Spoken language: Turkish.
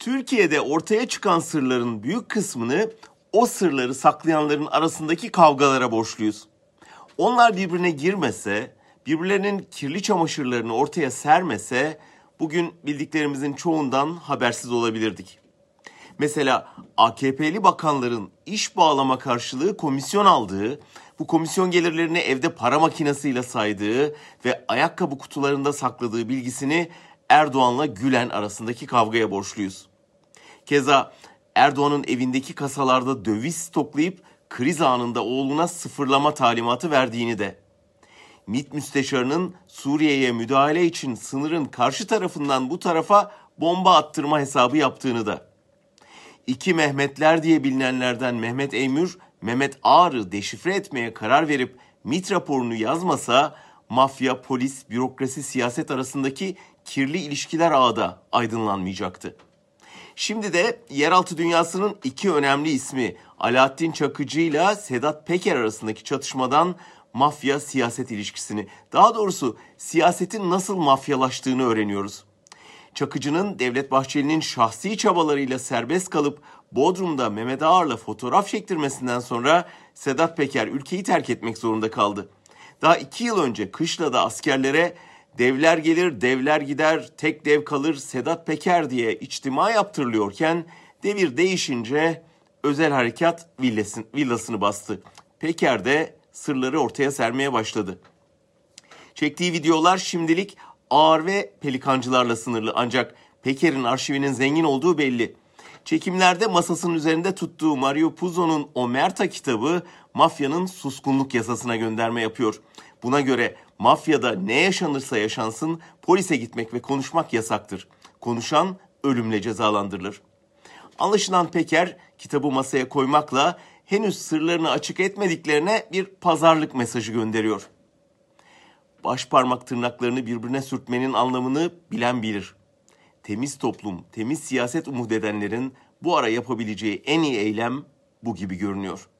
Türkiye'de ortaya çıkan sırların büyük kısmını o sırları saklayanların arasındaki kavgalara borçluyuz. Onlar birbirine girmese, birbirlerinin kirli çamaşırlarını ortaya sermese bugün bildiklerimizin çoğundan habersiz olabilirdik. Mesela AKP'li bakanların iş bağlama karşılığı komisyon aldığı, bu komisyon gelirlerini evde para makinesiyle saydığı ve ayakkabı kutularında sakladığı bilgisini Erdoğan'la Gülen arasındaki kavgaya borçluyuz. Keza Erdoğan'ın evindeki kasalarda döviz stoklayıp kriz anında oğluna sıfırlama talimatı verdiğini de. MİT müsteşarının Suriye'ye müdahale için sınırın karşı tarafından bu tarafa bomba attırma hesabı yaptığını da. İki Mehmetler diye bilinenlerden Mehmet Eymür, Mehmet Ağrı deşifre etmeye karar verip MİT raporunu yazmasa mafya, polis, bürokrasi, siyaset arasındaki kirli ilişkiler ağda aydınlanmayacaktı. Şimdi de yeraltı dünyasının iki önemli ismi Alaaddin Çakıcı ile Sedat Peker arasındaki çatışmadan mafya siyaset ilişkisini, daha doğrusu siyasetin nasıl mafyalaştığını öğreniyoruz. Çakıcı'nın Devlet Bahçeli'nin şahsi çabalarıyla serbest kalıp Bodrum'da Mehmet Ağar'la fotoğraf çektirmesinden sonra Sedat Peker ülkeyi terk etmek zorunda kaldı. Daha iki yıl önce kışlada askerlere devler gelir, devler gider, tek dev kalır Sedat Peker diye içtima yaptırılıyorken devir değişince özel harekat villasını, villasını bastı. Peker de sırları ortaya sermeye başladı. Çektiği videolar şimdilik ağır ve pelikancılarla sınırlı ancak Peker'in arşivinin zengin olduğu belli. Çekimlerde masasının üzerinde tuttuğu Mario Puzo'nun Omerta kitabı mafyanın suskunluk yasasına gönderme yapıyor. Buna göre mafyada ne yaşanırsa yaşansın polise gitmek ve konuşmak yasaktır. Konuşan ölümle cezalandırılır. Anlaşılan Peker kitabı masaya koymakla henüz sırlarını açık etmediklerine bir pazarlık mesajı gönderiyor. Baş parmak tırnaklarını birbirine sürtmenin anlamını bilen bilir. Temiz toplum, temiz siyaset umut edenlerin bu ara yapabileceği en iyi eylem bu gibi görünüyor.''